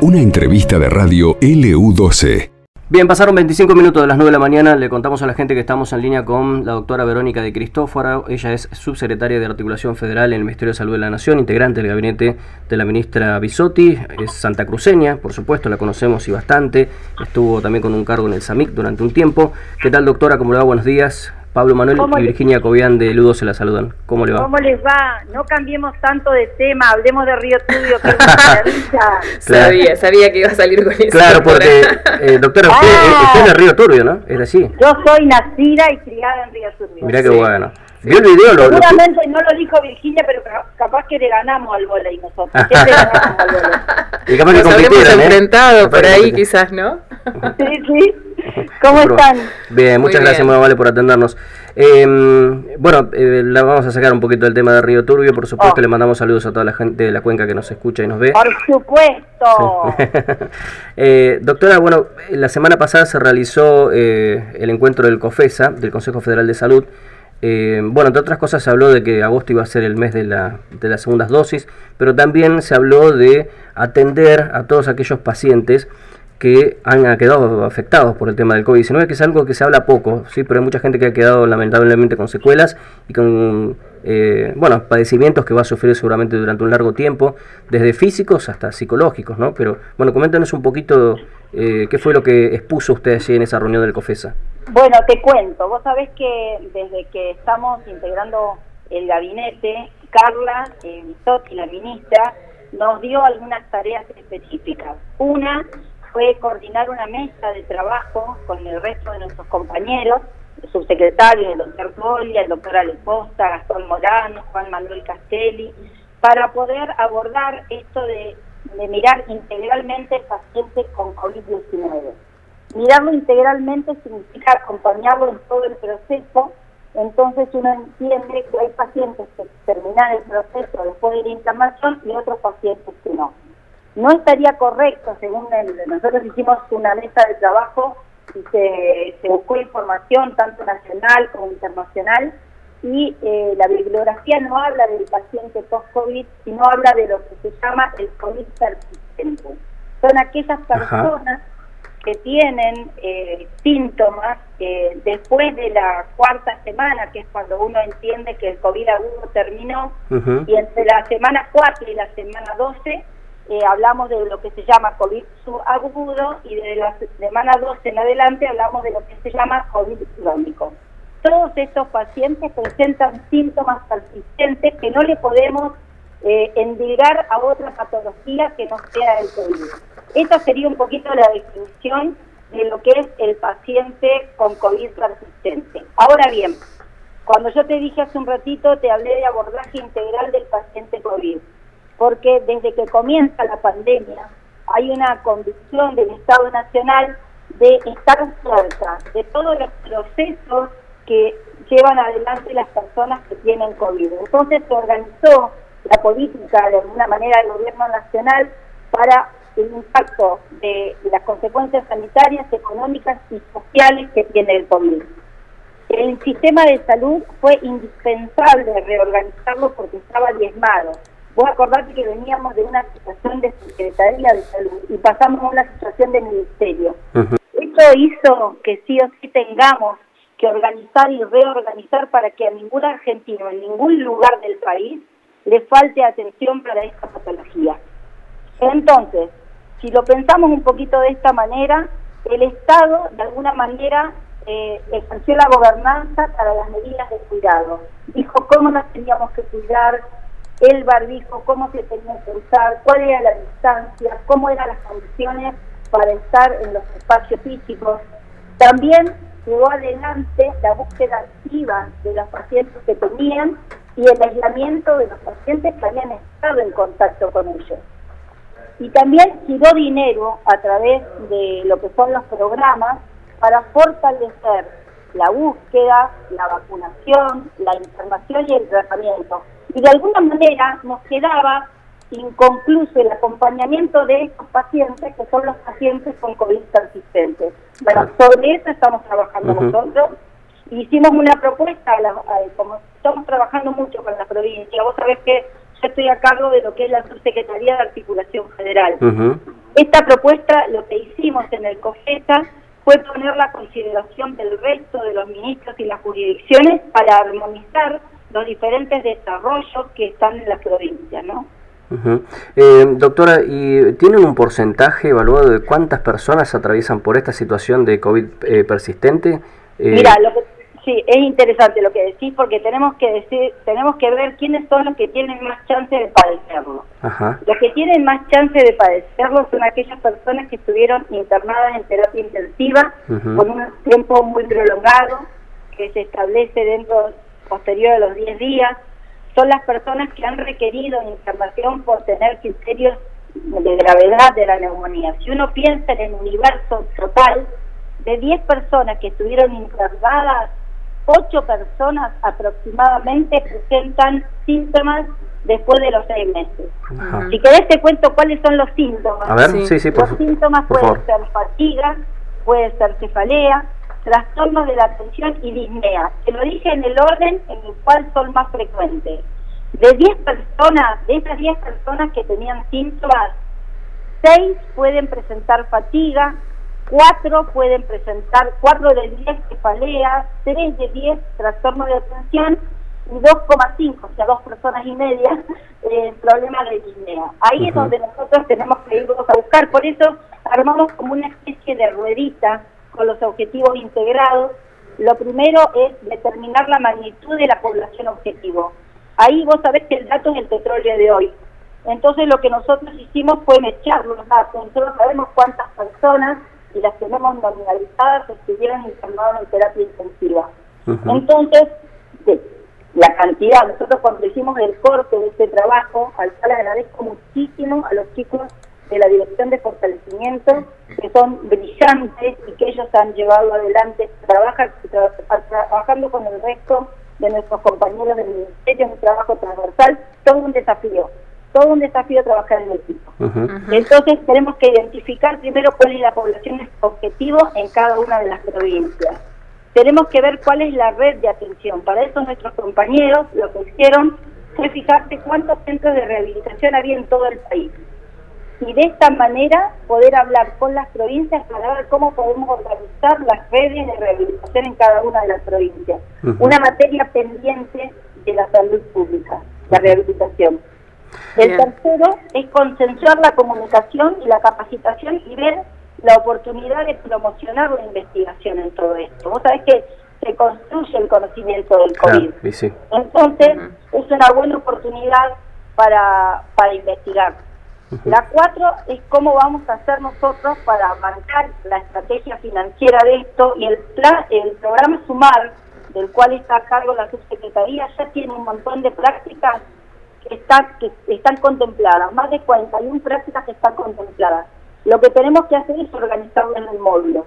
Una entrevista de radio LU12. Bien, pasaron 25 minutos de las 9 de la mañana. Le contamos a la gente que estamos en línea con la doctora Verónica de Cristóforo. Ella es subsecretaria de Articulación Federal en el Ministerio de Salud de la Nación, integrante del gabinete de la ministra Bisotti. Es santacruceña, por supuesto, la conocemos y bastante. Estuvo también con un cargo en el SAMIC durante un tiempo. ¿Qué tal, doctora? ¿Cómo le va? Buenos días. Pablo Manuel y Virginia Cobian de Ludo se la saludan. ¿Cómo le va? ¿Cómo les va? No cambiemos tanto de tema, hablemos de Río Turbio, que Sabía, sabía que iba a salir con eso. Claro, porque, eh, doctora, usted, ah. en el Río Turbio, ¿no? Es así. Yo soy nacida y criada en Río Turbio. Mirá qué bueno. ¿Vio el video? Lo, Seguramente no lo dijo Virginia, pero capaz que le ganamos al volei nosotros. ¿Qué le ganamos al volei? Y capaz que Nos habremos ¿eh? enfrentado por ahí, quizás, ¿no? Sí, sí. ¿Cómo están? Bien, muchas gracias, muy amable por atendernos. Eh, bueno, eh, la vamos a sacar un poquito del tema de Río Turbio, por supuesto, oh. le mandamos saludos a toda la gente de la cuenca que nos escucha y nos ve. Por supuesto. eh, doctora, bueno, la semana pasada se realizó eh, el encuentro del COFESA, del Consejo Federal de Salud. Eh, bueno, entre otras cosas se habló de que agosto iba a ser el mes de, la, de las segundas dosis, pero también se habló de atender a todos aquellos pacientes que han quedado afectados por el tema del COVID-19, que es algo que se habla poco, sí, pero hay mucha gente que ha quedado lamentablemente con secuelas y con eh, bueno, padecimientos que va a sufrir seguramente durante un largo tiempo, desde físicos hasta psicológicos, ¿no? Pero bueno, coméntanos un poquito eh, qué fue lo que expuso usted allí en esa reunión del COFESA. Bueno, te cuento, vos sabés que desde que estamos integrando el gabinete, Carla eh, la ministra, nos dio algunas tareas específicas. Una, fue coordinar una mesa de trabajo con el resto de nuestros compañeros, el subsecretario, el doctor Golia, el doctor Aleposta, Gastón Morano, Juan Manuel Castelli, para poder abordar esto de, mirar integralmente el paciente con COVID-19. Mirarlo integralmente significa acompañarlo en todo el proceso, entonces uno entiende que hay pacientes que terminan el proceso después de la inflamación y otros pacientes que no no estaría correcto, según el, nosotros hicimos una mesa de trabajo y se, buscó información tanto nacional como internacional y eh, la bibliografía no habla del paciente post-COVID, sino habla de lo que se llama el COVID persistente. Son aquellas personas que tienen eh, síntomas eh, después de la cuarta semana, que es cuando uno entiende que el COVID agudo terminó, y entre la semana 4 y la semana 12 eh, hablamos de lo que se llama COVID subagudo y de la semana 12 en adelante hablamos de lo que se llama COVID crónico. Todos estos pacientes presentan síntomas persistentes que no le podemos eh, endilgar a otra patología que no sea el COVID. Esta sería un poquito la definición de lo que es el paciente con COVID persistente. Ahora bien, cuando yo te dije hace un ratito, te hablé de abordaje integral del paciente COVID porque desde que comienza la pandemia hay una convicción del Estado Nacional de estar cerca de todos los procesos que llevan adelante las personas que tienen COVID. Entonces se organizó la política de alguna manera del gobierno nacional para el impacto de las consecuencias sanitarias, económicas y sociales que tiene el COVID. El sistema de salud fue indispensable reorganizarlo porque estaba diezmado. Vos acordate que veníamos de una situación de Secretaría de Salud y pasamos a una situación de Ministerio. Esto hizo que sí o sí tengamos que organizar y reorganizar para que a ningún argentino en ningún lugar del país le falte atención para esta patología. Entonces, si lo pensamos un poquito de esta manera, el Estado de alguna manera eh, ejerció la gobernanza para las medidas de cuidado. Dijo cómo nos teníamos que cuidar, el barbijo, cómo se tenía que usar, cuál era la distancia, cómo eran las condiciones para estar en los espacios físicos. También llevó adelante la búsqueda activa de los pacientes que tenían y el aislamiento de los pacientes que habían estado en contacto con ellos. Y también giró dinero a través de lo que son los programas para fortalecer la búsqueda, la vacunación, la información y el tratamiento y de alguna manera nos quedaba inconcluso el acompañamiento de estos pacientes, que son los pacientes con COVID persistentes. Bueno, sobre eso estamos trabajando nosotros. Hicimos una propuesta, como estamos trabajando mucho con la provincia, vos sabés que yo estoy a cargo de lo que es la Subsecretaría de Articulación Federal. Esta propuesta, lo que hicimos en el COFETA fue poner la consideración del resto de los ministros y las jurisdicciones para armonizar los diferentes desarrollos que están en la provincia, ¿no? Eh, doctora, ¿y tienen un porcentaje evaluado de cuántas personas atraviesan por esta situación de COVID eh, persistente? Eh, Mira, lo que Sí, es interesante lo que decís porque tenemos que decir, tenemos que ver quiénes son los que tienen más chance de padecerlo. Los que tienen más chance de padecerlo son aquellas personas que estuvieron internadas en terapia intensiva con un tiempo muy prolongado que se establece dentro posterior a los 10 días. Son las personas que han requerido internación por tener criterios de gravedad de la neumonía. Si uno piensa en el universo total de 10 personas que estuvieron internadas ocho personas aproximadamente presentan síntomas después de los seis meses. Si querés te cuento cuáles son los síntomas. A ver, sí, sí, Los síntomas pueden ser fatiga, puede ser cefalea, trastornos de la atención y disnea. Te lo dije en el orden en el cual son más frecuentes. De 10 personas, de esas 10 personas que tenían síntomas, 6 pueden presentar fatiga, cuatro pueden presentar, cuatro de 10 cefaleas, tres de 10 trastornos de atención y 2,5, o sea, dos personas y media, eh, problemas de disnea. Ahí es donde nosotros tenemos que irnos a buscar, por eso armamos como una especie de ruedita con los objetivos integrados. Lo primero es determinar la magnitud de la población objetivo. Ahí vos sabés que el dato es el petróleo de hoy. Entonces lo que nosotros hicimos fue mechar los datos. Nosotros sabemos cuántas personas y las tenemos nominalizadas estuvieran internadas en terapia intensiva. Entonces, la cantidad, nosotros cuando hicimos el corte de este trabajo, al cual agradezco muchísimo a los chicos de la Dirección de Fortalecimiento, que son brillantes y que ellos han llevado adelante, trabaja, trabajando con el resto de nuestros compañeros del Ministerio, un trabajo transversal, todo un desafío todo un desafío trabajar en equipo. Entonces tenemos que identificar primero cuál es la población objetivo en cada una de las provincias. Tenemos que ver cuál es la red de atención. Para eso nuestros compañeros lo que hicieron fue fijarse cuántos centros de rehabilitación había en todo el país. Y de esta manera poder hablar con las provincias para ver cómo podemos organizar las redes de rehabilitación en cada una de las provincias. Una materia pendiente de la salud pública, la rehabilitación. El tercero es consensuar la comunicación y la capacitación y ver la oportunidad de promocionar la investigación en todo esto. Vos sabés que se construye el conocimiento del COVID. Entonces, es una buena oportunidad para, para investigar. La cuatro es cómo vamos a hacer nosotros para marcar la estrategia financiera de esto y el, plan, el programa Sumar, del cual está a cargo la subsecretaría, ya tiene un montón de prácticas que, están contempladas, más de 41 prácticas que están contempladas. Lo que tenemos que hacer es organizarlo en el módulo.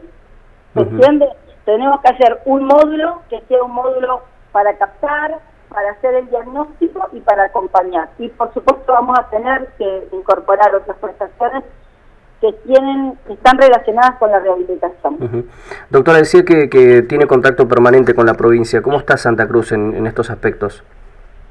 ¿Se entiende? Tenemos que hacer un módulo que sea un módulo para captar, para hacer el diagnóstico y para acompañar. Y por supuesto vamos a tener que incorporar otras prestaciones que tienen están relacionadas con la rehabilitación. Doctora, decía que, que, tiene contacto permanente con la provincia. ¿Cómo está Santa Cruz en, en estos aspectos?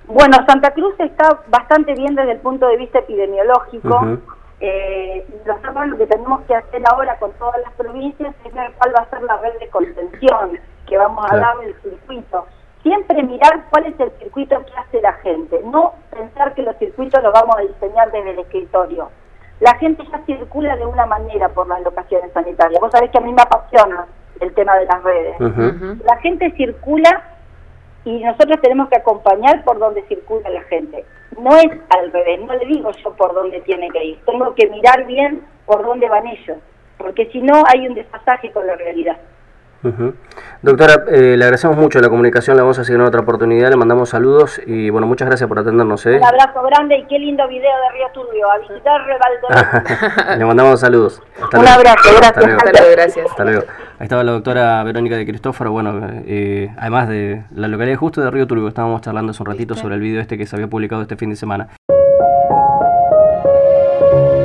Bueno, Santa Cruz está bastante bien desde el punto de vista epidemiológico. eh, nosotros lo que tenemos que hacer ahora con todas las provincias es ver cuál va a ser la red de contención que vamos a dar el circuito. Siempre mirar cuál es el circuito que hace la gente, no pensar que los circuitos los vamos a diseñar desde el escritorio. La gente ya circula de una manera por las locaciones sanitarias. Vos sabés que a mí me apasiona el tema de las redes. La gente circula y nosotros tenemos que acompañar por donde circula la gente. No es al revés, no le digo yo por dónde tiene que ir, tengo que mirar bien por dónde van ellos, porque si no hay un desfasaje con la realidad. Doctora, eh, le agradecemos mucho la comunicación, le vamos a seguir en otra oportunidad, le mandamos saludos y bueno, muchas gracias por atendernos. ¿eh? Un abrazo grande y qué lindo video de Río Turbio, a visitar Revaldo. le mandamos saludos. Un abrazo, gracias. Hasta luego, gracias. Hasta luego. Ahí estaba la doctora Verónica de Cristóforo, bueno, eh, además de la localidad justo de Río Turbio, estábamos charlando hace un ratito sobre el video este que se había publicado este fin de semana.